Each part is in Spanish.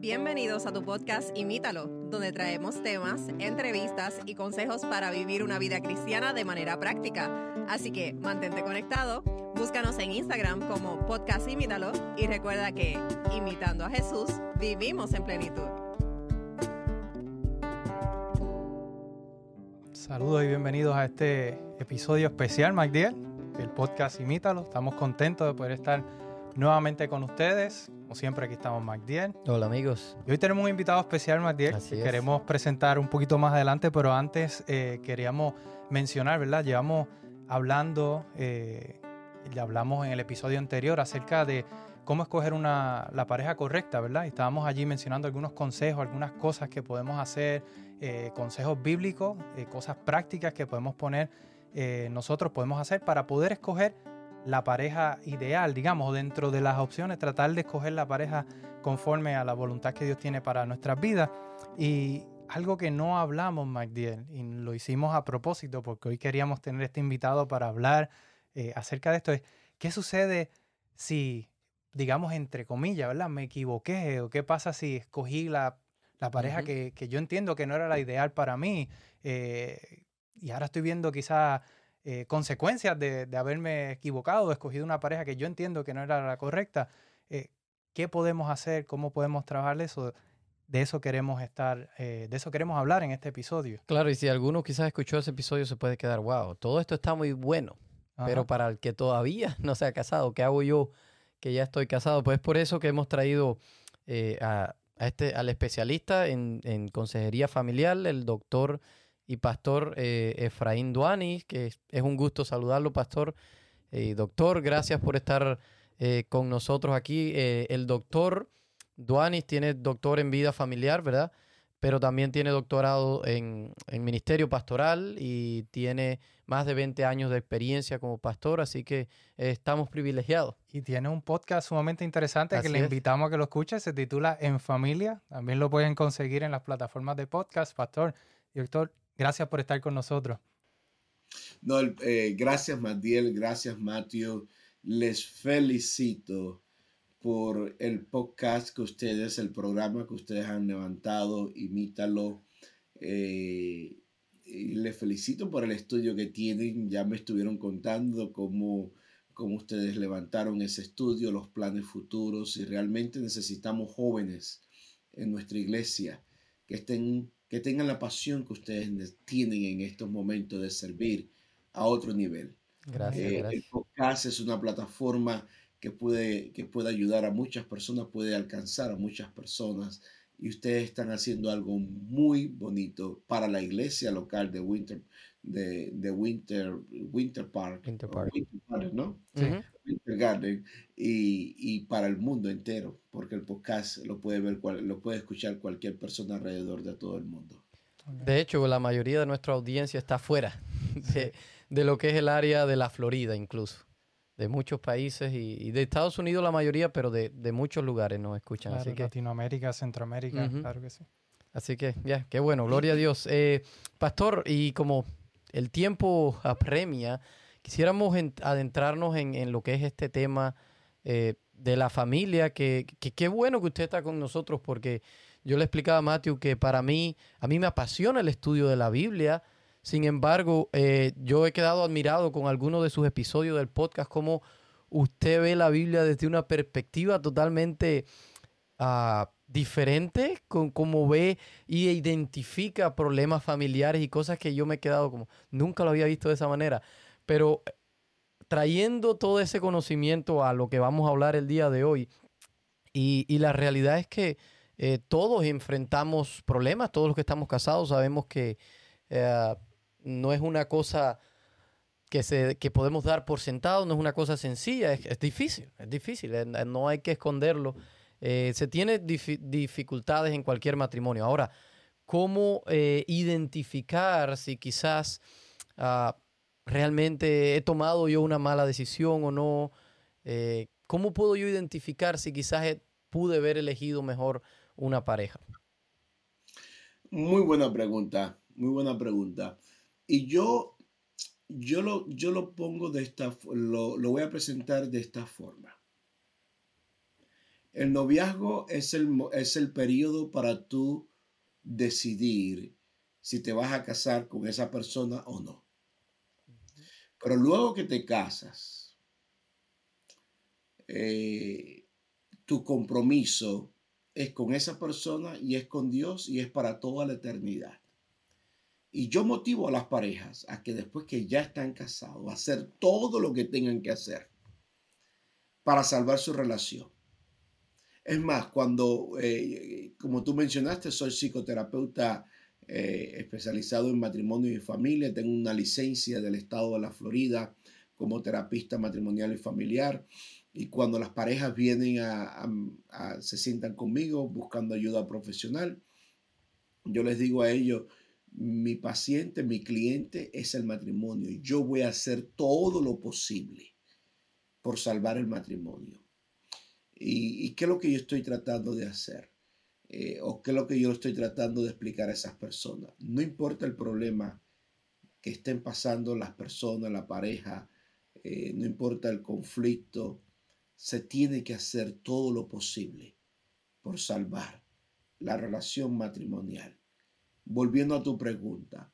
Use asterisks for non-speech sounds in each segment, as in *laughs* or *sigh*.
Bienvenidos a tu podcast Imítalo, donde traemos temas, entrevistas y consejos para vivir una vida cristiana de manera práctica. Así que mantente conectado, búscanos en Instagram como podcast Imítalo y recuerda que, imitando a Jesús, vivimos en plenitud. Saludos y bienvenidos a este episodio especial, MacDiel, del podcast Imítalo. Estamos contentos de poder estar nuevamente con ustedes. Como siempre, aquí estamos MacDiel. Hola amigos. Y hoy tenemos un invitado especial, MacDiel, Así que es. queremos presentar un poquito más adelante, pero antes eh, queríamos mencionar, ¿verdad? Llevamos hablando, eh, ya hablamos en el episodio anterior acerca de cómo escoger una, la pareja correcta, ¿verdad? Y estábamos allí mencionando algunos consejos, algunas cosas que podemos hacer, eh, consejos bíblicos, eh, cosas prácticas que podemos poner, nosotros podemos hacer para poder escoger la pareja ideal, digamos, dentro de las opciones, tratar de escoger la pareja conforme a la voluntad que Dios tiene para nuestras vidas. Y algo que no hablamos, MacDiel, y lo hicimos a propósito porque hoy queríamos tener este invitado para hablar eh, acerca de esto, es qué sucede si, digamos, entre comillas, ¿verdad? Me equivoqué o qué pasa si escogí la, la pareja que, que yo entiendo que no era la ideal para mí eh, y ahora estoy viendo quizás eh, consecuencias de, de haberme equivocado o escogido una pareja que yo entiendo que no era la correcta. Eh, ¿Qué podemos hacer? ¿Cómo podemos trabajar eso? De eso queremos estar, eh, de eso queremos hablar en este episodio. Claro, y si alguno quizás escuchó ese episodio se puede quedar, wow, todo esto está muy bueno, pero para el que todavía *laughs* no se ha casado, ¿qué hago yo que ya estoy casado? Pues es por eso que hemos traído a, a este, al especialista en, en consejería familiar, el doctor y pastor eh, Efraín Duanis, que es, es un gusto saludarlo, pastor. Eh, doctor, gracias por estar eh, con nosotros aquí. Eh, el doctor Duanis tiene doctor en vida familiar, ¿verdad? Pero también tiene doctorado en, en ministerio pastoral y tiene más de 20 años de experiencia como pastor, así que estamos privilegiados. Y tiene un podcast sumamente interesante que le es. invitamos a que lo escuche. Se titula En Familia. También lo pueden conseguir en las plataformas de podcast. Pastor y doctor, gracias por estar con nosotros. No, eh, gracias Matiel, gracias Matthew. Les felicito por el podcast que ustedes, el programa que ustedes han levantado, imítalo. Eh, y les felicito por el estudio que tienen. Ya me estuvieron contando cómo, cómo ustedes levantaron ese estudio, los planes futuros y realmente necesitamos jóvenes en nuestra iglesia que estén que tengan la pasión que ustedes ne- tienen en estos momentos de servir a otro nivel. Gracias, Eh, el gracias. podcast es una plataforma que puede, que puede ayudar a muchas personas, puede alcanzar a muchas personas y ustedes están haciendo algo muy bonito para la iglesia local de Winter, de, de Winter, Winter Park, Winter Park. Winter Park, ¿no? Sí. Garden y, y para el mundo entero, porque el podcast lo puede ver, cual- lo puede escuchar cualquier persona alrededor de todo el mundo. De hecho, la mayoría de nuestra audiencia está fuera de, de lo que es el área de la Florida incluso, de muchos países y, y de Estados Unidos la mayoría, pero de, de muchos lugares nos escuchan. Claro, así que, Latinoamérica, Centroamérica, Ujú. claro que sí. así que ya, qué bueno, gloria a Dios. Eh, pastor, y como el tiempo apremia, quisiéramos en- adentrarnos en, en lo que es este tema eh, de la familia, que qué bueno que usted está con nosotros porque yo le explicaba a Matthew que para mí, a mí me apasiona el estudio de la Biblia. Sin embargo, eh, yo he quedado admirado con algunos de sus episodios del podcast, cómo usted ve la Biblia desde una perspectiva totalmente ah, diferente, con cómo ve y identifica problemas familiares y cosas que yo me he quedado como, nunca lo había visto de esa manera. Pero trayendo todo ese conocimiento a lo que vamos a hablar el día de hoy, y, la realidad es que eh, todos enfrentamos problemas, todos los que estamos casados sabemos que eh, no es una cosa que, se, que podemos dar por sentado, no es una cosa sencilla, es, difícil, es difícil, eh, no hay que esconderlo. Se tiene difi- dificultades en cualquier matrimonio. Ahora, ¿cómo identificar si quizás ah, realmente he tomado yo una mala decisión o no? Eh, ¿Cómo puedo yo identificar si quizás he- pude haber elegido mejor una pareja? Muy buena pregunta, muy buena pregunta. Y yo, yo, lo, yo lo pongo de esta, lo, lo voy a presentar de esta forma. El noviazgo es el, es el periodo para tú decidir si te vas a casar con esa persona o no. Pero luego que te casas, eh, tu compromiso es con esa persona y es con Dios y es para toda la eternidad. Y yo motivo a las parejas a que después que ya están casados, a hacer todo lo que tengan que hacer para salvar su relación. Es más, cuando, eh, como tú mencionaste, soy psicoterapeuta eh, especializado en matrimonio y familia, tengo una licencia del estado de la Florida como terapista matrimonial y familiar. Y cuando las parejas vienen a, se sientan conmigo buscando ayuda profesional, yo les digo a ellos, mi paciente, mi cliente es el matrimonio. Yo voy a hacer todo lo posible por salvar el matrimonio. ¿Y, qué es lo que yo estoy tratando de hacer? Eh, ¿O qué es lo que yo estoy tratando de explicar a esas personas? No importa el problema que estén pasando las personas, la pareja, eh, no importa el conflicto, se tiene que hacer todo lo posible por salvar la relación matrimonial. Volviendo a tu pregunta,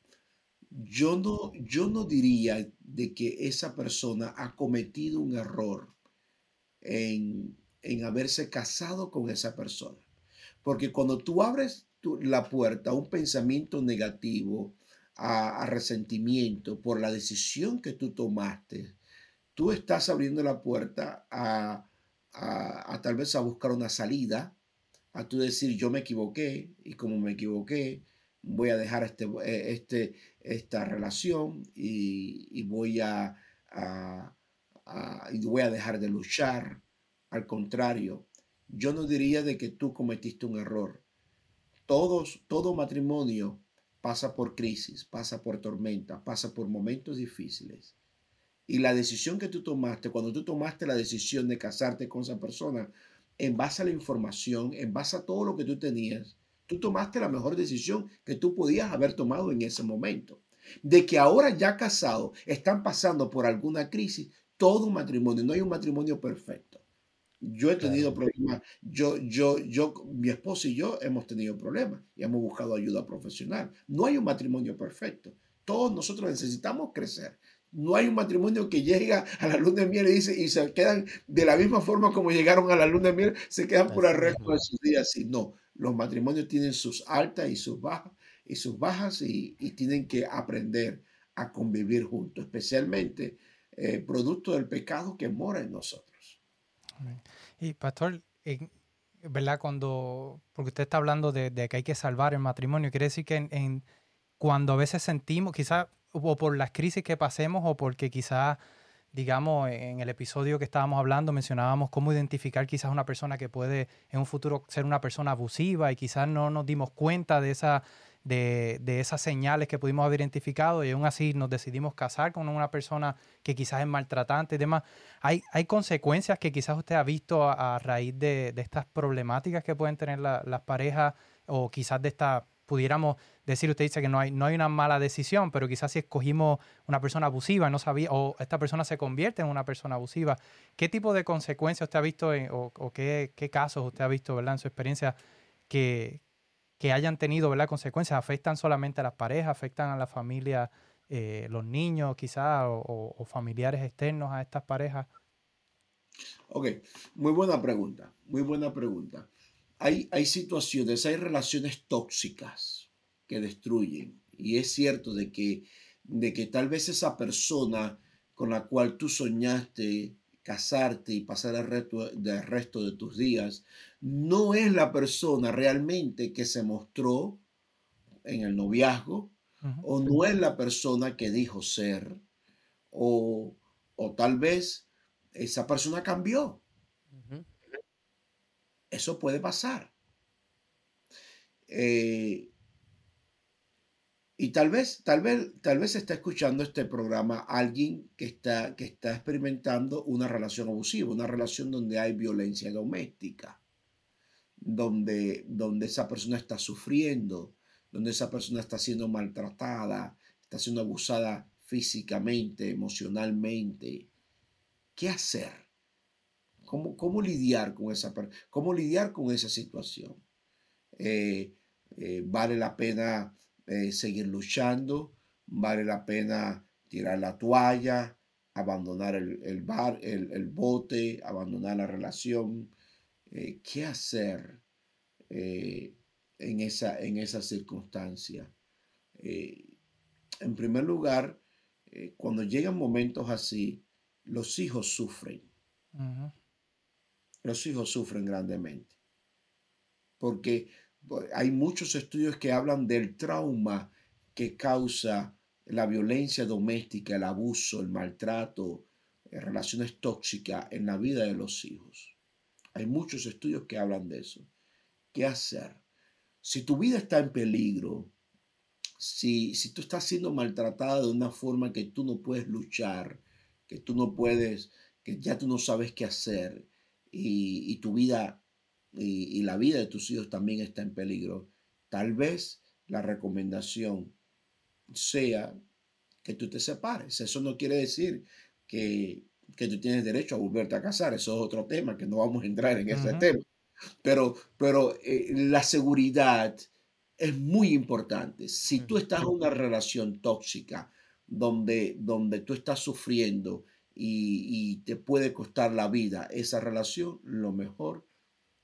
yo no, yo no diría de que esa persona ha cometido un error en en haberse casado con esa persona. Porque cuando tú abres la puerta a un pensamiento negativo, a, resentimiento por la decisión que tú tomaste, tú estás abriendo la puerta a, a, tal vez a buscar una salida, a tú decir yo me equivoqué y como me equivoqué, voy a dejar este, eh, este, esta relación y, y voy a, y voy a dejar de luchar al contrario, yo no diría de que tú cometiste un error. Todos, todo matrimonio pasa por crisis, pasa por tormenta, pasa por momentos difíciles. Y la decisión que tú tomaste, cuando tú tomaste la decisión de casarte con esa persona, en base a la información, en base a todo lo que tú tenías, tú tomaste la mejor decisión que tú podías haber tomado en ese momento. De que ahora ya casados están pasando por alguna crisis, todo un matrimonio, no hay un matrimonio perfecto. Yo he tenido problemas, yo, yo, yo, mi esposo y yo hemos tenido problemas y hemos buscado ayuda profesional. No hay un matrimonio perfecto. Todos nosotros necesitamos crecer. No hay un matrimonio que llega a la luna de miel y, dice, y se quedan de la misma forma como llegaron a la luna de miel, se quedan por el resto de sus días. Y no, los matrimonios tienen sus altas y sus bajas y sus bajas y, tienen que aprender a convivir juntos, especialmente eh, producto del pecado que mora en nosotros. Y pastor, ¿verdad? Cuando, porque usted está hablando de, que hay que salvar el matrimonio, quiere decir que en, cuando a veces sentimos, quizás o por las crisis que pasemos o porque quizás, digamos, en el episodio que estábamos hablando mencionábamos cómo identificar quizás una persona que puede en un futuro ser una persona abusiva y quizás no nos dimos cuenta de esa de, esas señales que pudimos haber identificado y aún así nos decidimos casar con una persona que quizás es maltratante y demás. ¿Hay, hay consecuencias que quizás usted ha visto a, raíz de, estas problemáticas que pueden tener las parejas o quizás de esta, pudiéramos decir, usted dice que no hay, no hay una mala decisión, pero quizás si escogimos una persona abusiva, no sabía, o esta persona se convierte en una persona abusiva, ¿qué tipo de consecuencias usted ha visto o, qué, qué, casos usted ha visto ¿verdad? en su experiencia que, que hayan tenido ¿verdad? consecuencias, afectan solamente a las parejas, afectan a la familia, eh, los niños quizás, o, familiares externos a estas parejas? Ok, muy buena pregunta, muy buena pregunta. Hay, hay situaciones, hay relaciones tóxicas que destruyen. Y es cierto de que, de que tal vez esa persona con la cual tú soñaste casarte y pasar el resto, resto de tus días, no es la persona realmente que se mostró en el noviazgo, o no es la persona que dijo ser, o, tal vez esa persona cambió. Eso puede pasar. Eh, y tal vez, tal vez, tal vez está escuchando este programa alguien que está, que está experimentando una relación abusiva, una relación donde hay violencia doméstica, donde, donde esa persona está sufriendo, donde esa persona está siendo maltratada, está siendo abusada físicamente, emocionalmente. ¿Qué hacer? ¿Cómo, cómo lidiar con esa, cómo lidiar con esa situación? Eh, eh, ¿Vale la pena eh, seguir luchando? ¿Vale la pena tirar la toalla? abandonar el, bar, el, bote, abandonar la relación. ¿Qué hacer en, esa, en esa circunstancia? en primer lugar, cuando llegan momentos así, los hijos sufren. Los hijos sufren grandemente. Porque hay muchos estudios que hablan del trauma que causa la violencia doméstica, el abuso, el maltrato, eh, relaciones tóxicas en la vida de los hijos. Hay muchos estudios que hablan de eso. ¿Qué hacer? Si tu vida está en peligro, si, si tú estás siendo maltratada de una forma que tú no puedes luchar, que tú no puedes, que ya tú no sabes qué hacer y, tu vida y, la vida de tus hijos también está en peligro, tal vez la recomendación sea que tú te separes. Eso no quiere decir que, tú tienes derecho a volverte a casar. Eso es otro tema que no vamos a entrar en ese tema. Pero, pero eh, la seguridad es muy importante. Si tú estás en una relación tóxica, donde, donde tú estás sufriendo y, te puede costar la vida esa relación, lo mejor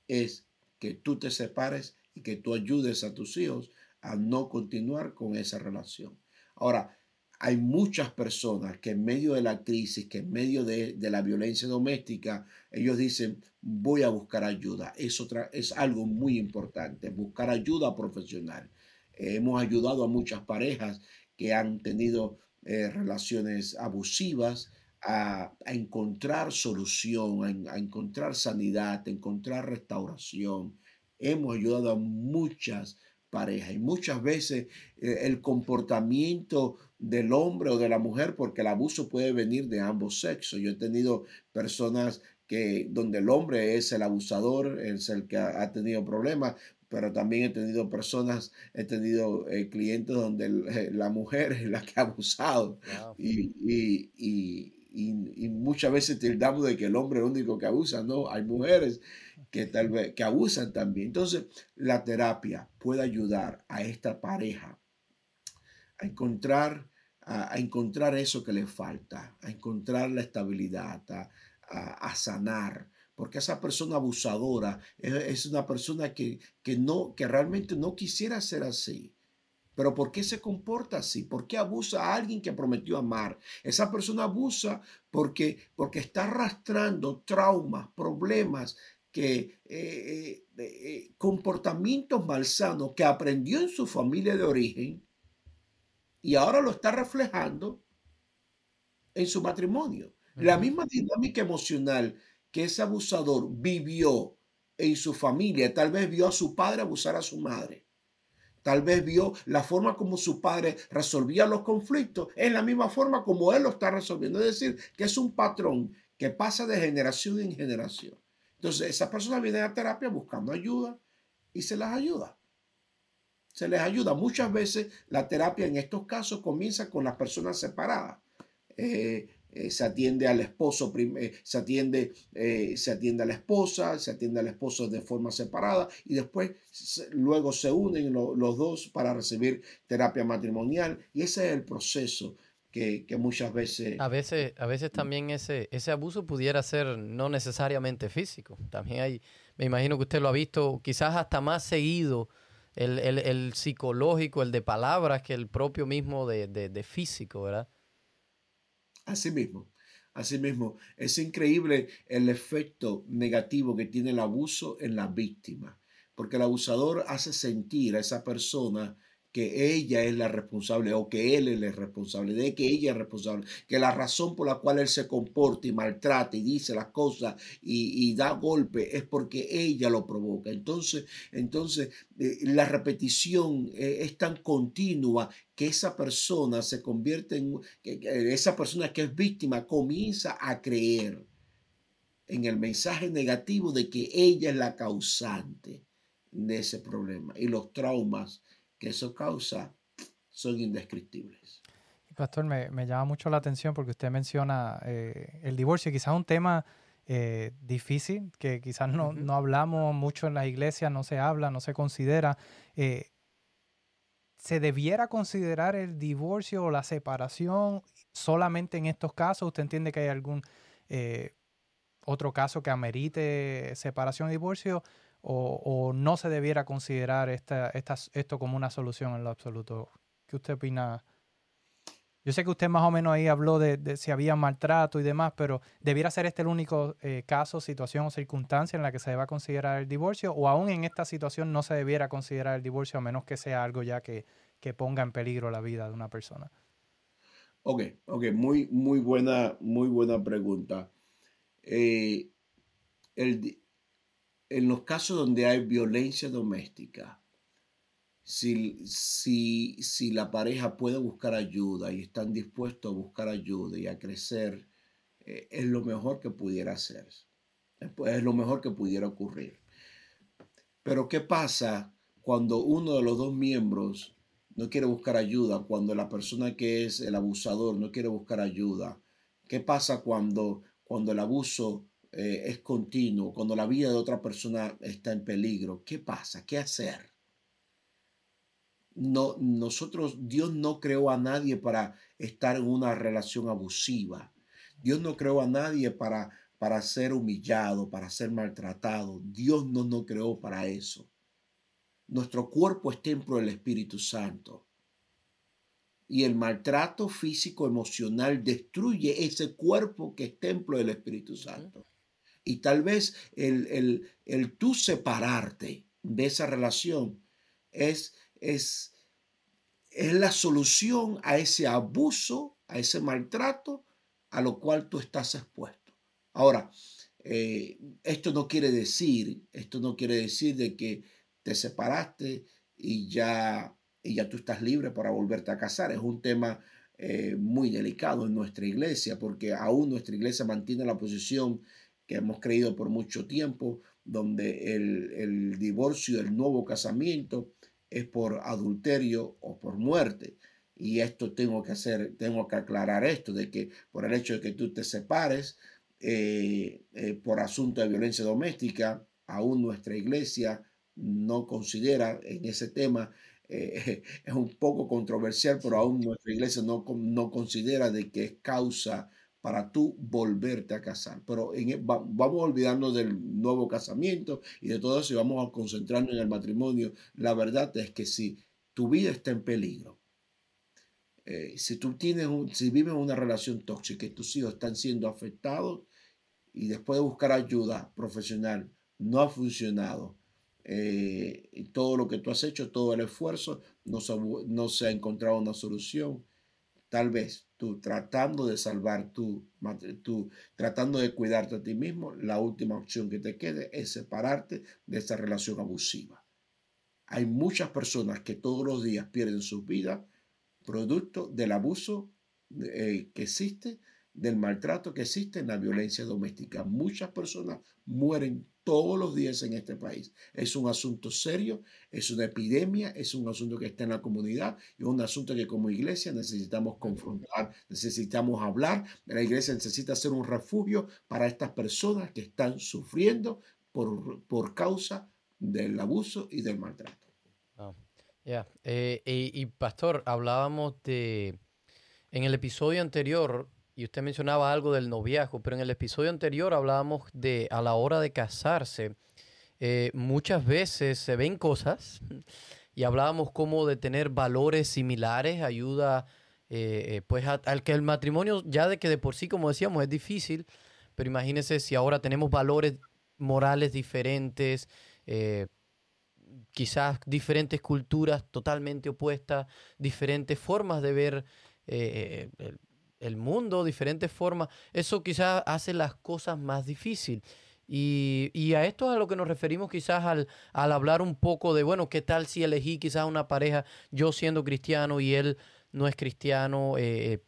es que tú te separes y que tú ayudes a tus hijos a no continuar con esa relación. Ahora, hay muchas personas que en medio de la crisis, que en medio de, la violencia doméstica, ellos dicen, voy a buscar ayuda. Es, otra, es algo muy importante, buscar ayuda profesional. hemos ayudado a muchas parejas que han tenido eh, relaciones abusivas, a, encontrar solución, a, encontrar sanidad, a encontrar restauración. Hemos ayudado a muchas parejas y muchas veces eh, el comportamiento del hombre o de la mujer, porque el abuso puede venir de ambos sexos. Yo he tenido personas que donde el hombre es el abusador, es el que ha tenido problemas, pero también he tenido personas, he tenido eh, clientes donde *laughs* la mujer es la que ha abusado y, muchas veces tildamos de que el hombre es el único que abusa, no, hay mujeres que tal vez que abusan también. Entonces, la terapia puede ayudar a esta pareja a encontrar, a, encontrar eso que le falta, a encontrar la estabilidad, a sanar, porque esa persona abusadora es, una persona que, no, que realmente no quisiera ser así. Pero ¿por qué se comporta así? ¿Por qué abusa a alguien que prometió amar? Esa persona abusa porque, porque está arrastrando traumas, problemas, que, eh, eh, eh, comportamientos malsanos que aprendió en su familia de origen y ahora lo está reflejando en su matrimonio. La misma dinámica emocional que ese abusador vivió en su familia. Tal vez vio a su padre abusar a su madre. Tal vez vio la forma como su padre resolvía los conflictos en la misma forma como él lo está resolviendo. Es decir, que es un patrón que pasa de generación en generación. Entonces, esa persona viene a terapia buscando ayuda y se las ayuda. Se les ayuda. Muchas veces la terapia en estos casos comienza con las personas separadas. Eh, eh, se atiende al esposo, eh, se, atiende, eh, se atiende a la esposa, se atiende al esposo de forma separada y después luego se unen los dos para recibir terapia matrimonial y ese es el proceso que, muchas veces... A veces, a veces también ese, ese abuso pudiera ser no necesariamente físico, también hay, me imagino que usted lo ha visto quizás hasta más seguido. El, psicológico, el de palabras, que el propio mismo de, de físico, ¿verdad? Así mismo, así mismo. Es increíble el efecto negativo que tiene el abuso en la víctima, porque el abusador hace sentir a esa persona que ella es la responsable o que él es el responsable, de que ella es responsable, que la razón por la cual él se comporta y maltrata y dice las cosas y, da golpe es porque ella lo provoca. Entonces, entonces eh, la repetición eh, es tan continua que esa persona se convierte en, esa persona que es víctima comienza a creer en el mensaje negativo de que ella es la causante de ese problema y los traumas que eso causa son indescriptibles. Pastor, me, llama mucho la atención porque usted menciona eh, el divorcio, quizás un tema eh, difícil, que quizás no, no, hablamos mucho en las iglesias, no se habla, no se considera. Eh, ¿Se debiera considerar el divorcio o la separación solamente en estos casos? ¿Usted entiende que hay algún otro caso que amerite separación y divorcio? O, no se debiera considerar esta, esto como una solución en lo absoluto? ¿Qué usted opina yo sé que usted más o menos ahí habló de, si había maltrato y demás, pero ¿debiera ser este el único eh, caso, situación o circunstancia en la que se deba considerar el divorcio? ¿O aún en esta situación no se debiera considerar el divorcio a menos que sea algo ya que, ponga en peligro la vida de una persona? Ok, ok, muy, muy, buena, muy buena pregunta. Eh, en los casos donde hay violencia doméstica, si, si, la pareja puede buscar ayuda y están dispuestos a buscar ayuda y a crecer, eh, es lo mejor que pudiera hacer. Es lo mejor que pudiera ocurrir. Pero ¿qué pasa cuando uno de los dos miembros no quiere buscar ayuda? Cuando la persona que es el abusador no quiere buscar ayuda. ¿Qué pasa cuando, cuando el abuso eh, es continuo? Cuando la vida de otra persona está en peligro. ¿Qué pasa? ¿Qué hacer? no, nosotros, Dios no creó a nadie para estar en una relación abusiva. Dios no creó a nadie para, para ser humillado, para ser maltratado. Dios no nos creó para eso. Nuestro cuerpo es templo del Espíritu Santo. Y el maltrato físico, emocional destruye ese cuerpo que es templo del Espíritu Santo. Y tal vez el, el, el tú separarte de esa relación es es, es la solución a ese abuso, a ese maltrato a lo cual tú estás expuesto. Ahora, eh, esto no quiere decir, esto no quiere decir de que te separaste y ya, y ya tú estás libre para volverte a casar. Es un tema eh, muy delicado en nuestra iglesia, porque aún nuestra iglesia mantiene la posición que hemos creído por mucho tiempo, donde el, el divorcio, el nuevo casamiento, es por adulterio o por muerte. Y esto tengo que hacer, tengo que aclarar esto, de que por el hecho de que tú te separes eh, eh, por asunto de violencia doméstica, aún nuestra iglesia no considera en ese tema, eh, *laughs* es un poco controversial, pero aún nuestra iglesia no, no considera de que es causa para tú volverte a casar. Pero en, e, vamos a olvidarnos del nuevo casamiento y de todo eso y vamos a concentrarnos en el matrimonio. La verdad es que si tu vida está en peligro, eh, si tú tienes un, si vives una relación tóxica y tus hijos están siendo afectados y después de buscar ayuda profesional no ha funcionado, eh, y todo lo que tú has hecho, todo el esfuerzo, no no se ha encontrado una solución, tal vez tú tratando de salvar tu, tú tratando de cuidarte a ti mismo, la última opción que te quede es separarte de esa relación abusiva. Hay muchas personas que todos los días pierden su vida producto del abuso eh, que existe, del maltrato que existe en la violencia doméstica. Muchas personas mueren todos los días en este país. Es un asunto serio, es una epidemia, es un asunto que está en la comunidad y es un asunto que como iglesia necesitamos confrontar, necesitamos hablar. La iglesia necesita ser un refugio para estas personas que están sufriendo por, por causa del abuso y del maltrato. Ah, ya, eh, y pastor, hablábamos de, en el episodio anterior, y usted mencionaba algo del noviazgo, pero en el episodio anterior hablábamos de a la hora de casarse, eh, muchas veces se ven cosas *laughs* y hablábamos como de tener valores similares ayuda eh, eh, pues al que el matrimonio ya de que de por sí como decíamos es difícil, pero imagínese si ahora tenemos valores morales diferentes, quizás diferentes culturas totalmente opuestas, diferentes formas de ver el mundo, diferentes formas, eso quizás hace las cosas más difíciles. Y, a esto es a lo que nos referimos quizás al, hablar un poco de, bueno, ¿qué tal si elegí quizás una pareja, yo siendo cristiano y él no es cristiano? Eh,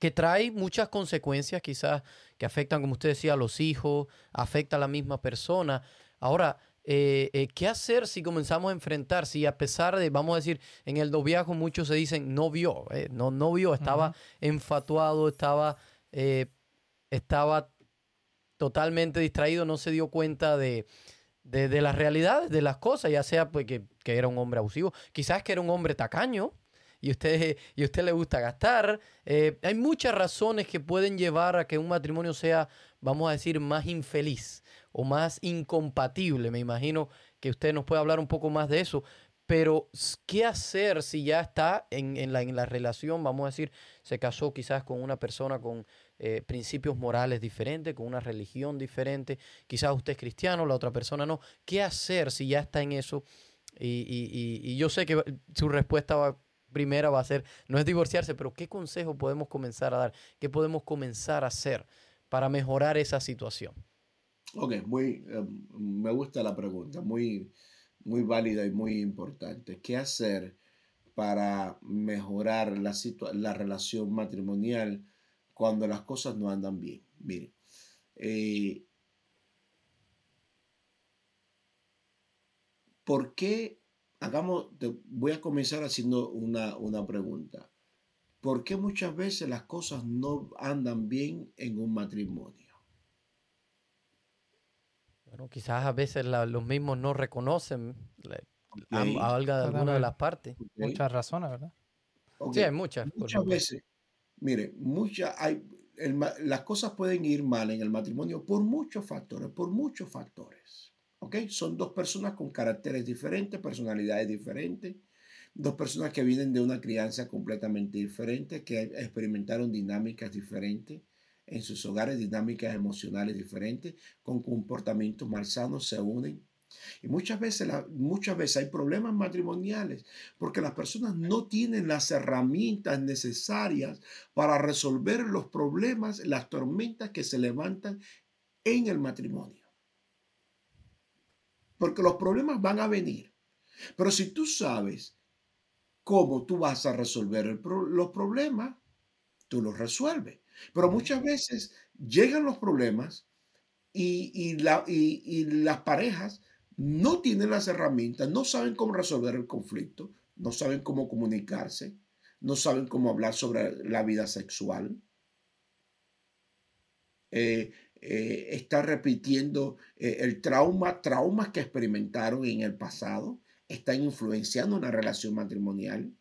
que trae muchas consecuencias quizás que afectan, como usted decía, a los hijos, afecta a la misma persona. Ahora, eh, eh, ¿qué hacer si comenzamos a enfrentar? Si a pesar de, vamos a decir, en el noviazgo muchos se dicen no vio, eh, no, no vio, estaba enfatuado, estaba, estaba totalmente distraído, no se dio cuenta de, de, de las realidades, de las cosas, ya sea pues, que, que era un hombre abusivo, quizás que era un hombre tacaño, y usted, y usted le gusta gastar. Eh, hay muchas razones que pueden llevar a que un matrimonio sea, vamos a decir, más infeliz o más incompatible. Me imagino que usted nos puede hablar un poco más de eso. Pero, ¿qué hacer si ya está en, en, la, en la, relación? Vamos a decir, se casó quizás con una persona con eh, principios morales diferentes, con una religión diferente. Quizás usted es cristiano, la otra persona no. ¿Qué hacer si ya está en eso? Y, y, y, y yo sé que su respuesta va, primera va a ser, no es divorciarse, pero ¿qué consejo podemos comenzar a dar? ¿Qué podemos comenzar a hacer para mejorar esa situación? Ok, muy, um, me gusta la pregunta, muy, muy válida y muy importante. ¿Qué hacer para mejorar la, la relación matrimonial cuando las cosas no andan bien? Mire, eh, ¿por qué hagamos, te voy a comenzar haciendo una, una pregunta. ¿Por qué muchas veces las cosas no andan bien en un matrimonio? Bueno, quizás a veces la, los mismos no reconocen okay. a, a, alguna de las partes. Okay. Muchas razones, ¿verdad? Okay. Sí, hay muchas. Muchas veces, mire, muchas hay, el, las cosas pueden ir mal en el matrimonio por muchos factores, por muchos factores. ¿Ok? Son dos personas con caracteres diferentes, personalidades diferentes, dos personas que vienen de una crianza completamente diferente, que experimentaron dinámicas diferentes en sus hogares, dinámicas emocionales diferentes, con comportamientos malsanos, se unen. Y muchas veces, muchas veces hay problemas matrimoniales porque las personas no tienen las herramientas necesarias para resolver los problemas, las tormentas que se levantan en el matrimonio porque los problemas van a venir. Pero si tú sabes cómo tú vas a resolver pro los problemas, tú los resuelves. Pero muchas veces llegan los problemas y, y, la, y, y las parejas no tienen las herramientas, no saben cómo resolver el conflicto, no saben cómo comunicarse, no saben cómo hablar sobre la vida sexual. Eh, eh, está repitiendo eh, el trauma, traumas que experimentaron en el pasado, están influenciando una relación matrimonial.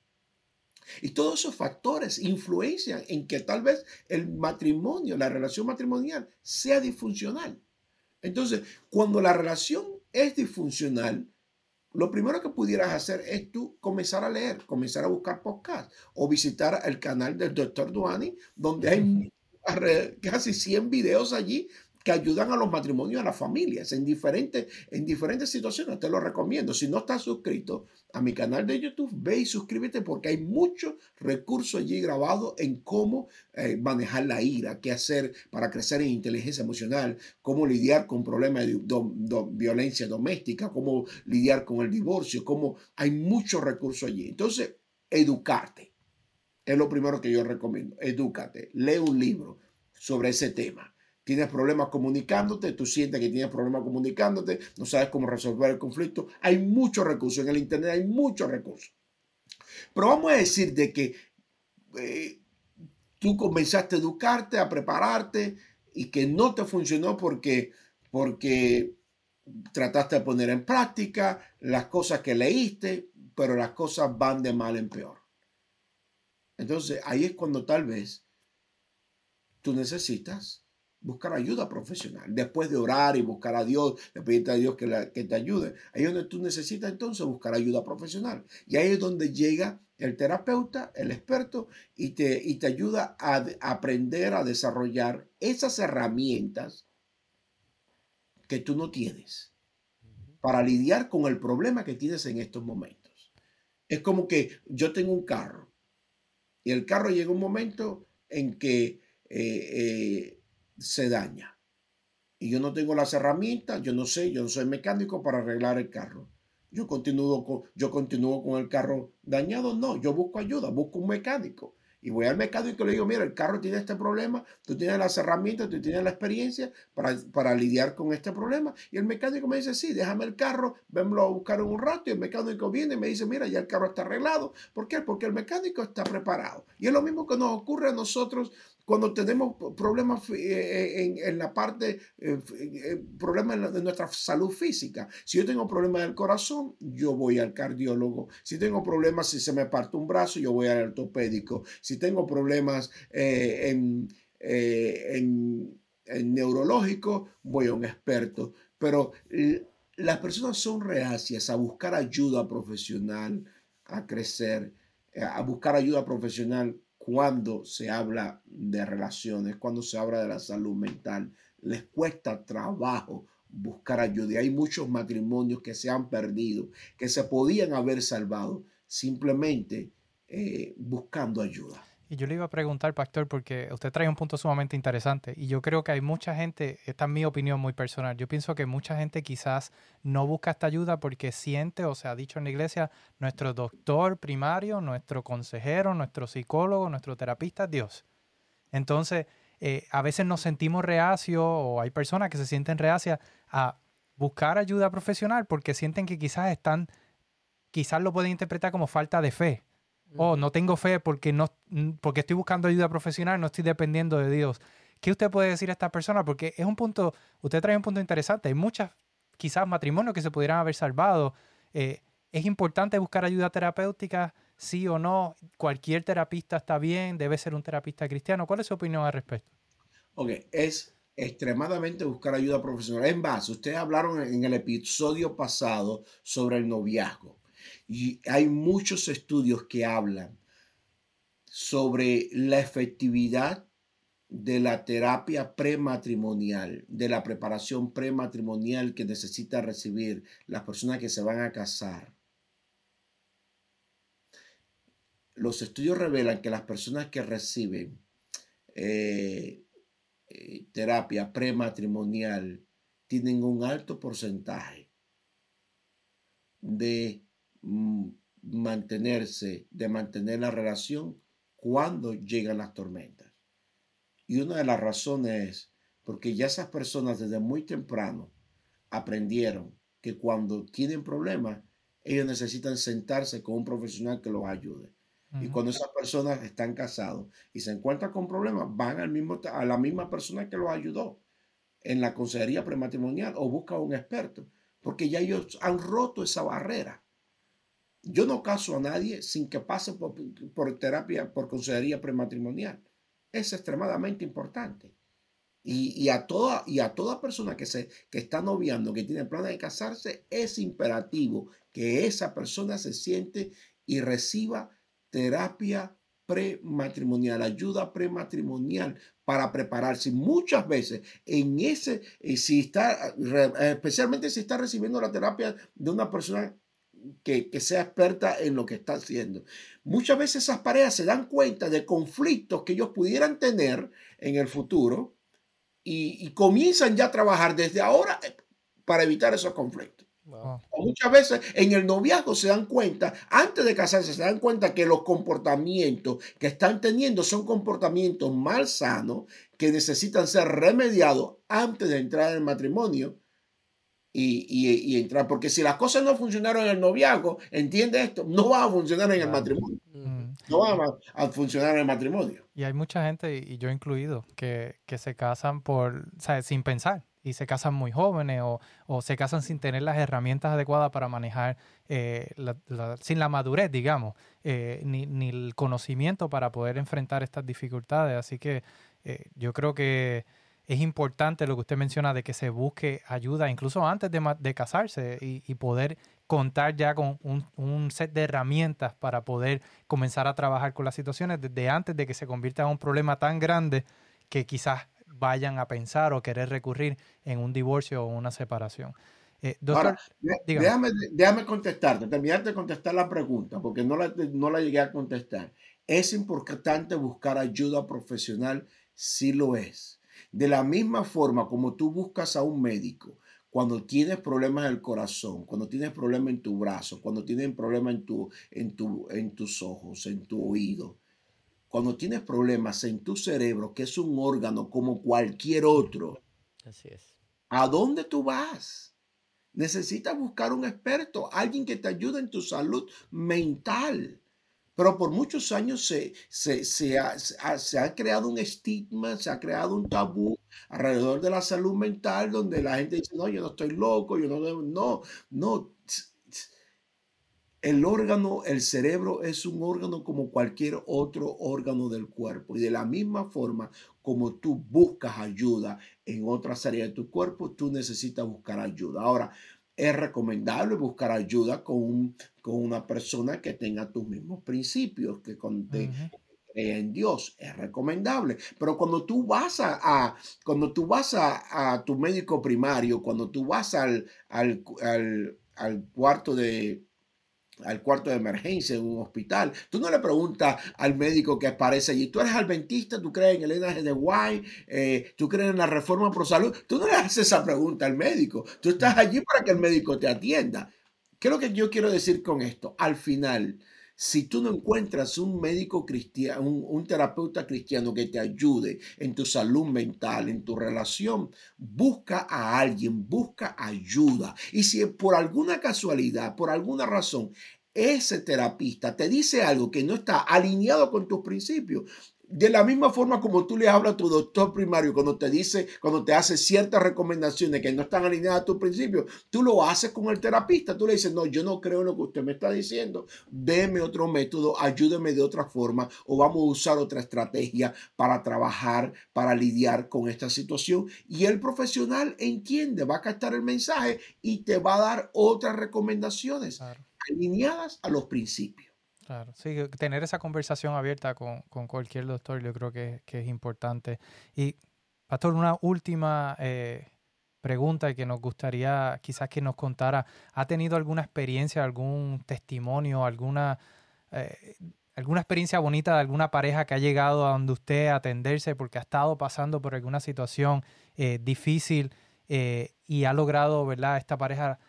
Y todos esos factores influencian en que tal vez el matrimonio, la relación matrimonial, sea disfuncional. Entonces, cuando la relación es disfuncional, lo primero que pudieras hacer es tú comenzar a leer, comenzar a buscar podcast o visitar el canal del Dr. Duani, donde hay casi 100 videos allí que ayudan a los matrimonios, a las familias, en diferentes, en diferentes situaciones. Te lo recomiendo. Si no estás suscrito a mi canal de YouTube, ve y suscríbete porque hay muchos recursos allí grabados en cómo eh, manejar la ira, qué hacer para crecer en inteligencia emocional, cómo lidiar con problemas de violencia doméstica, cómo lidiar con el divorcio, cómo hay muchos recursos allí. Entonces, educarte. Es lo primero que yo recomiendo. Edúcate. Lee un libro sobre ese tema. Tienes problemas comunicándote, tú sientes que tienes problemas comunicándote, no sabes cómo resolver el conflicto. Hay muchos recursos. En el Internet hay muchos recursos. Pero vamos a decir de que eh, tú comenzaste a educarte, a prepararte y que no te funcionó porque, porque trataste de poner en práctica las cosas que leíste, pero las cosas van de mal en peor. Entonces ahí es cuando tal vez tú necesitas buscar ayuda profesional. Después de orar y buscar a Dios, de pedirte a Dios que, la, que, te ayude, ahí es donde tú necesitas entonces buscar ayuda profesional. Y ahí es donde llega el terapeuta, el experto, y te, y te ayuda a, a aprender a desarrollar esas herramientas que tú no tienes para lidiar con el problema que tienes en estos momentos. Es como que yo tengo un carro y el carro llega un momento en que eh, eh, se daña. Y yo no tengo las herramientas, yo no sé, yo no soy mecánico para arreglar el carro. Yo continúo con, yo continúo con el carro dañado, no, yo busco ayuda, busco un mecánico. Y voy al mecánico y le digo, mira, el carro tiene este problema, tú tienes las herramientas, tú tienes la experiencia para, para lidiar con este problema. Y el mecánico me dice, sí, déjame el carro, venlo a buscar un rato. Y el mecánico viene y me dice, mira, ya el carro está arreglado. ¿Por qué? Porque el mecánico está preparado. Y es lo mismo que nos ocurre a nosotros cuando tenemos problemas en, la parte, problemas de nuestra salud física. Si yo tengo problemas del corazón, yo voy al cardiólogo. Si tengo problemas, si se me parte un brazo, yo voy al ortopédico. Si tengo problemas en, en, en neurológico, voy a un experto. Pero las personas son reacias a buscar ayuda profesional, a crecer, eh, a buscar ayuda profesional cuando se habla de relaciones, cuando se habla de la salud mental. Les cuesta trabajo buscar ayuda. Y hay muchos matrimonios que se han perdido, que se podían haber salvado simplemente eh, buscando ayuda. Y yo le iba a preguntar, Pastor, porque usted trae un punto sumamente interesante y yo creo que hay mucha gente, esta es mi opinión muy personal, yo pienso que mucha gente quizás no busca esta ayuda porque siente, o se ha dicho en la iglesia, nuestro doctor primario, nuestro consejero, nuestro psicólogo, nuestro terapista Dios. Entonces, eh, a veces nos sentimos reacios o hay personas que se sienten reacias a buscar ayuda profesional porque sienten que quizás están, quizás lo pueden interpretar como falta de fe oh, no tengo fe porque, no, porque estoy buscando ayuda profesional, no estoy dependiendo de Dios. ¿Qué usted puede decir a esta persona? Porque es un punto, usted trae un punto interesante. Hay muchas, quizás matrimonios que se pudieran haber salvado. Eh, ¿Es importante buscar ayuda terapéutica? Sí o no. Cualquier terapista está bien, debe ser un terapista cristiano. ¿Cuál es su opinión al respecto? Ok, es extremadamente buscar ayuda profesional. En base, ustedes hablaron en el episodio pasado sobre el noviazgo. Y hay muchos estudios que hablan sobre la efectividad de la terapia prematrimonial, de la preparación prematrimonial que necesita recibir las personas que se van a casar. Los estudios revelan que las personas que reciben eh, eh, terapia prematrimonial tienen un alto porcentaje de mantenerse, de mantener la relación cuando llegan las tormentas. Y una de las razones es porque ya esas personas desde muy temprano aprendieron que cuando tienen problemas, ellos necesitan sentarse con un profesional que los ayude. Y cuando esas personas están casados y se encuentran con problemas, van al mismo, a la misma persona que los ayudó en la consejería prematrimonial o buscan un experto, porque ya ellos han roto esa barrera. Yo no caso a nadie sin que pase por, terapia, por consejería prematrimonial. Es extremadamente importante. Y, a toda, y a persona que, se, que está noviando, que tiene planes de casarse, es imperativo que esa persona se siente y reciba terapia prematrimonial, ayuda prematrimonial para prepararse. Muchas veces en ese, eh, si está, especialmente si está recibiendo la terapia de una persona que, sea experta en lo que está haciendo. Muchas veces esas parejas se dan cuenta de conflictos que ellos pudieran tener en el futuro y, comienzan ya a trabajar desde ahora eh, para evitar esos conflictos. Muchas veces en el noviazgo se dan cuenta, antes de casarse, se dan cuenta que los comportamientos que están teniendo son comportamientos mal sanos que necesitan ser remediados antes de entrar en el matrimonio y, entrar. Porque si las cosas no funcionaron en el noviazgo, entiende esto, no va a funcionar en el matrimonio. No va a, funcionar en el matrimonio. Y hay mucha gente, y yo incluido, que, se casan por, sin pensar y se casan muy jóvenes o, se casan sin tener las herramientas adecuadas para manejar, eh, sin la madurez, digamos, eh, ni, ni, el conocimiento para poder enfrentar estas dificultades. Así que eh, yo creo que es importante lo que usted menciona de que se busque ayuda incluso antes de, casarse y, poder contar ya con un, set de herramientas para poder comenzar a trabajar con las situaciones desde antes de que se convierta en un problema tan grande que quizás vayan a pensar o querer recurrir en un divorcio o una separación. Eh, doctor, déjame, déjame, contestarte, terminarte de contestar la pregunta, porque no la, no la llegué a contestar. ¿Es importante buscar ayuda profesional? Sí lo es de la misma forma como tú buscas a un médico cuando tienes problemas en el corazón, cuando tienes problemas en tu brazo, cuando tienes problemas en, tu, en, tu, en tus ojos, en tu oído, cuando tienes problemas en tu cerebro, que es un órgano como cualquier otro. Así es. ¿A dónde tú vas? Necesitas buscar un experto, alguien que te ayude en tu salud mental. Pero por muchos años se, se, se, ha, se, ha, creado un estigma, se ha creado un tabú alrededor de la salud mental donde la gente dice, no, yo no estoy loco, yo no, no, no. El órgano, el cerebro es un órgano como cualquier otro órgano del cuerpo. Y de la misma forma como tú buscas ayuda en otras áreas de tu cuerpo, tú necesitas buscar ayuda. Ahora, es recomendable buscar ayuda con, con una persona que tenga tus mismos principios, que cree en Dios. Es recomendable. Pero cuando tú vas a, cuando tú vas a, tu médico primario, cuando tú vas al, al, al cuarto de, al cuarto de emergencia en un hospital. Tú no le preguntas al médico que aparece allí, tú eres adventista, tú crees en el NG de Guay, eh, tú crees en la reforma pro salud. Tú no le haces esa pregunta al médico. Tú estás allí para que el médico te atienda. ¿Qué es lo que yo quiero decir con esto? Al final, si tú no encuentras un médico cristiano, un, un, terapeuta cristiano que te ayude en tu salud mental, en tu relación, busca a alguien, busca ayuda. Y si por alguna casualidad, por alguna razón, ese terapista te dice algo que no está alineado con tus principios, de la misma forma como tú le hablas a tu doctor primario cuando te dice, cuando te hace ciertas recomendaciones que no están alineadas a tus principios, tú lo haces con el terapista. Tú le dices, no, yo no creo en lo que usted me está diciendo. Deme otro método, ayúdeme de otra forma o vamos a usar otra estrategia para trabajar, para lidiar con esta situación. Y el profesional entiende, va a captar el mensaje y te va a dar otras recomendaciones alineadas a los principios. Claro, sí, tener esa conversación abierta con, cualquier doctor yo creo que, es importante. Y, Pastor, una última eh, pregunta que nos gustaría quizás que nos contara. ¿Ha tenido alguna experiencia, algún testimonio, alguna, eh, alguna experiencia bonita de alguna pareja que ha llegado a donde usted atenderse porque ha estado pasando por alguna situación eh, difícil y ha logrado, ¿verdad?, esta pareja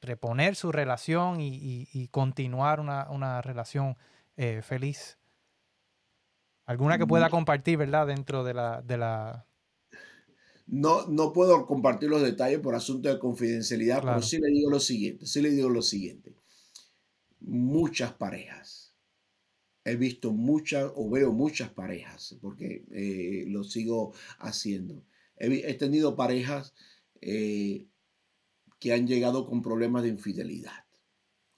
reponer su relación y, continuar una, relación eh, feliz. ¿Alguna que pueda mm. compartir, verdad, dentro de la... De la... No, no puedo compartir los detalles por asunto de confidencialidad, pero sí le digo lo siguiente, sí le digo lo siguiente. Muchas parejas, he visto muchas o veo muchas parejas, porque eh, lo sigo haciendo. He, tenido parejas eh, que han llegado con problemas de infidelidad.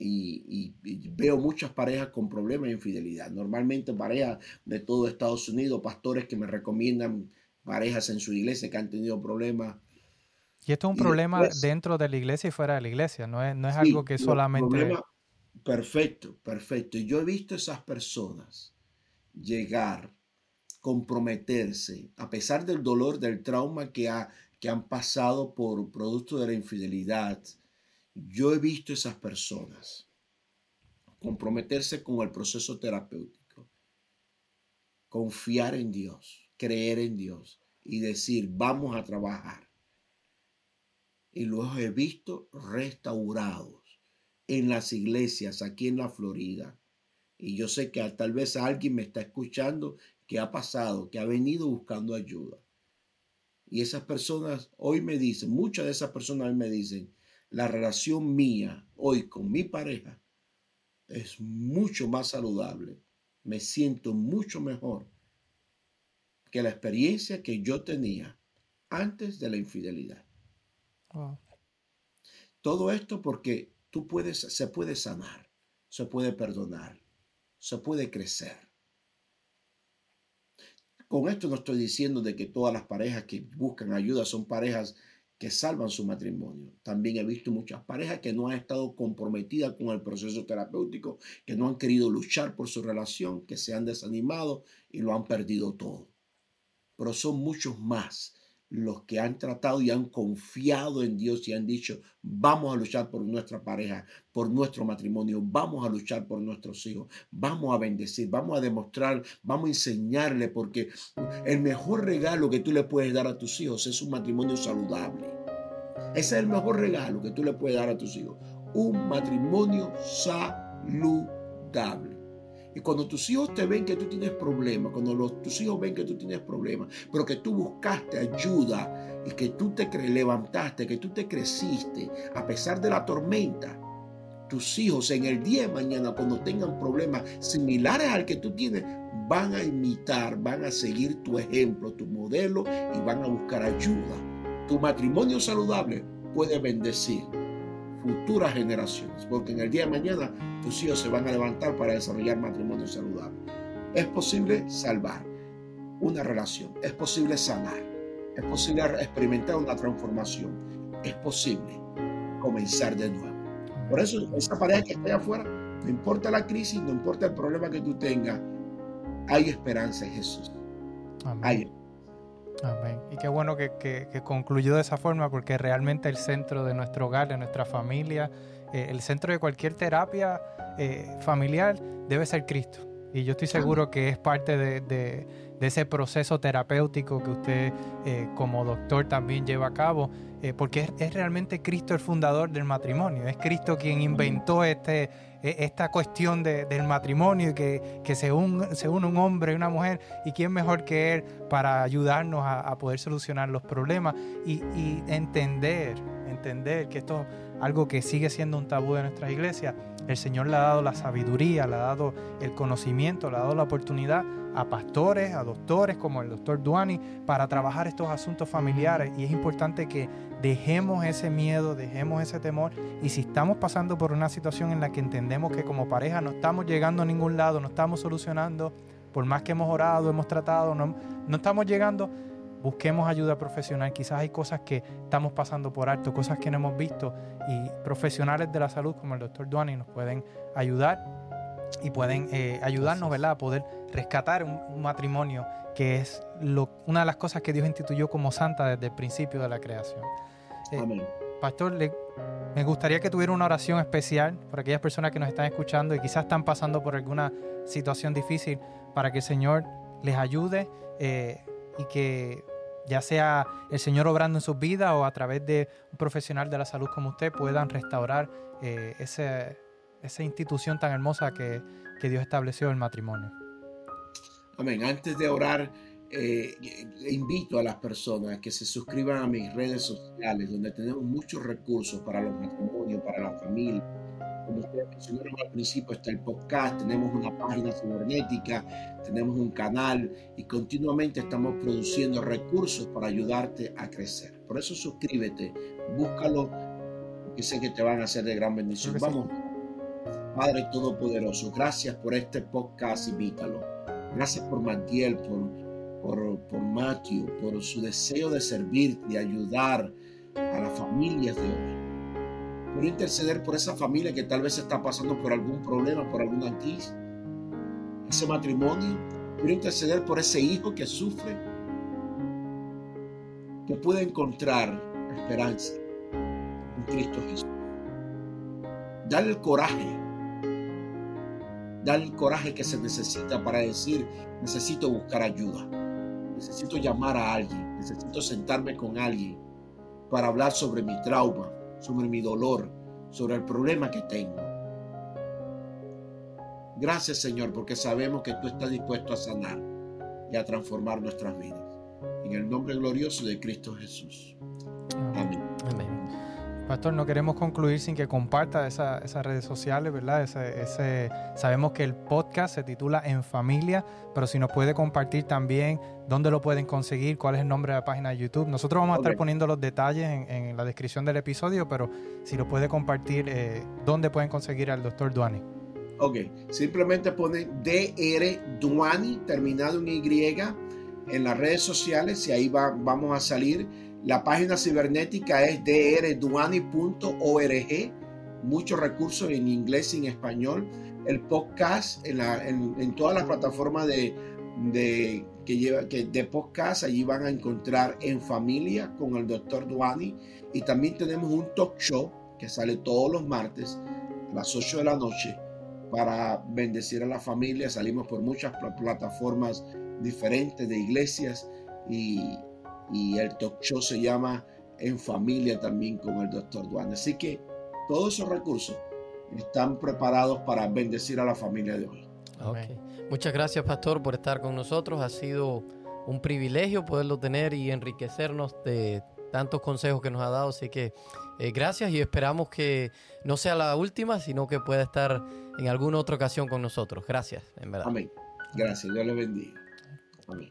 Y, veo muchas parejas con problemas de infidelidad. Normalmente parejas de todo Estados Unidos, pastores que me recomiendan parejas en su iglesia que han tenido problemas. Y esto es un problema dentro de la iglesia y fuera de la iglesia, no es, no es algo que solamente... perfecto, perfecto. Y yo he visto esas personas llegar, comprometerse, a pesar del dolor, del trauma que ha, que han pasado por producto de la infidelidad, yo he visto esas personas comprometerse con el proceso terapéutico, confiar en Dios, creer en Dios y decir, vamos a trabajar. Y los he visto restaurados en las iglesias aquí en la Florida. Y yo sé que tal vez alguien me está escuchando que ha pasado, que ha venido buscando ayuda. Y esas personas hoy me dicen, muchas de esas personas hoy me dicen, la relación mía hoy con mi pareja es mucho más saludable. Me siento mucho mejor que la experiencia que yo tenía antes de la infidelidad. Todo esto porque tú puedes, se puede sanar, se puede perdonar, se puede crecer. Con esto no estoy diciendo de que todas las parejas que buscan ayuda son parejas que salvan su matrimonio. También he visto muchas parejas que no han estado comprometidas con el proceso terapéutico, que no han querido luchar por su relación, que se han desanimado y lo han perdido todo. Pero son muchos más los que han tratado y han confiado en Dios y han dicho, vamos a luchar por nuestra pareja, por nuestro matrimonio, vamos a luchar por nuestros hijos, vamos a bendecir, vamos a demostrar, vamos a enseñarle, porque el mejor regalo que tú le puedes dar a tus hijos es un matrimonio saludable. Ese es el mejor regalo que tú le puedes dar a tus hijos, un matrimonio saludable. Y cuando tus hijos te ven que tú tienes problemas, cuando los, tus hijos ven que tú tienes problemas, pero que tú buscaste ayuda y que tú te levantaste, que tú te creciste a pesar de la tormenta, tus hijos en el día de mañana, cuando tengan problemas similares al que tú tienes, van a imitar, van a seguir tu ejemplo, tu modelo y van a buscar ayuda. Tu matrimonio saludable puede bendecir futuras generaciones, porque en el día de mañana tus hijos se van a levantar para desarrollar matrimonio saludable. Es posible salvar una relación, es posible sanar, es posible experimentar una transformación, es posible comenzar de nuevo. Por eso esa pareja que está allá afuera, no importa la crisis, no importa el problema que tú tengas, hay esperanza en Jesús. Amén. Amén. Y qué bueno que, concluyó de esa forma, porque realmente el centro de nuestro hogar, de nuestra familia, eh, el centro de cualquier terapia eh, familiar debe ser Cristo. Y yo estoy seguro que es parte de, ese proceso terapéutico que usted eh, como doctor también lleva a cabo, porque es, realmente Cristo el fundador del matrimonio, es Cristo quien inventó este, e, esta cuestión del matrimonio, que, que se, une se une un hombre y una mujer, y quién mejor que él para ayudarnos a, poder solucionar los problemas y, entender, entender que esto es algo que sigue siendo un tabú de nuestras iglesias. El Señor le ha dado la sabiduría, le ha dado el conocimiento, le ha dado la oportunidad a pastores, a doctores como el doctor Duani, para trabajar estos asuntos familiares. Y es importante que dejemos ese miedo, dejemos ese temor. Y si estamos pasando por una situación en la que entendemos que como pareja no estamos llegando a ningún lado, no estamos solucionando, por más que hemos orado, hemos tratado, no, no estamos llegando, busquemos ayuda profesional. Quizás hay cosas que estamos pasando por alto, cosas que no hemos visto. Y profesionales de la salud como el doctor Duani nos pueden ayudar y pueden eh, ayudarnos ¿verdad? a poder rescatar un, matrimonio que es lo, una de las cosas que Dios instituyó como santa desde el principio de la creación. Eh, pastor, me gustaría que tuviera una oración especial por aquellas personas que nos están escuchando y quizás están pasando por alguna situación difícil para que el Señor les ayude eh, y que ya sea el Señor obrando en sus vidas o a través de un profesional de la salud como usted puedan restaurar ese esa institución tan hermosa que, Dios estableció el matrimonio. Amén. Antes de orar, eh, invito a las personas que se suscriban a mis redes sociales, donde tenemos muchos recursos para los matrimonios, para la familia. Como ustedes mencionaron al principio, está el podcast, tenemos una página cibernética, tenemos un canal y continuamente estamos produciendo recursos para ayudarte a crecer. Por eso suscríbete, búscalo, que sé que te van a hacer de gran bendición. Vamos. Padre Todopoderoso, gracias por este podcast, invítalo. Gracias por Matiel, por, por, por Matthew, por su deseo de servir, de ayudar a las familias de hoy. Por interceder por esa familia que tal vez está pasando por algún problema, por alguna crisis. Ese matrimonio. Por interceder por ese hijo que sufre. Que puede encontrar esperanza en Cristo Jesús. Dale el coraje Dar el coraje que se necesita para decir, necesito buscar ayuda, necesito llamar a alguien, necesito sentarme con alguien para hablar sobre mi trauma, sobre mi dolor, sobre el problema que tengo. Gracias Señor, porque sabemos que tú estás dispuesto a sanar y a transformar nuestras vidas. En el nombre glorioso de Cristo Jesús. Amén. Pastor, no queremos concluir sin que comparta esas redes sociales, ¿verdad? Ese, sabemos que el podcast se titula En Familia, pero si nos puede compartir también dónde lo pueden conseguir, cuál es el nombre de la página de YouTube. Nosotros vamos a estar poniendo los detalles en, la descripción del episodio, pero si lo puede compartir, eh, ¿dónde pueden conseguir al doctor Duani? Ok, simplemente pone DR Duani, terminado en Y, en las redes sociales y ahí va, vamos a salir la página cibernética es drduani.org, muchos recursos en inglés y en español. El podcast en, todas las plataformas de, que lleva, que, de podcast, allí van a encontrar En Familia con el doctor Duani. Y también tenemos un talk show que sale todos los martes a las 8 de la noche para bendecir a la familia. Salimos por muchas plataformas diferentes de iglesias y, y el talk show se llama En Familia también con el doctor Duane. Así que todos esos recursos están preparados para bendecir a la familia de hoy. Muchas gracias, Pastor, por estar con nosotros. Ha sido un privilegio poderlo tener y enriquecernos de tantos consejos que nos ha dado. Así que eh, gracias y esperamos que no sea la última, sino que pueda estar en alguna otra ocasión con nosotros. Gracias, en verdad. Amén. Gracias, Dios le bendiga. Amén.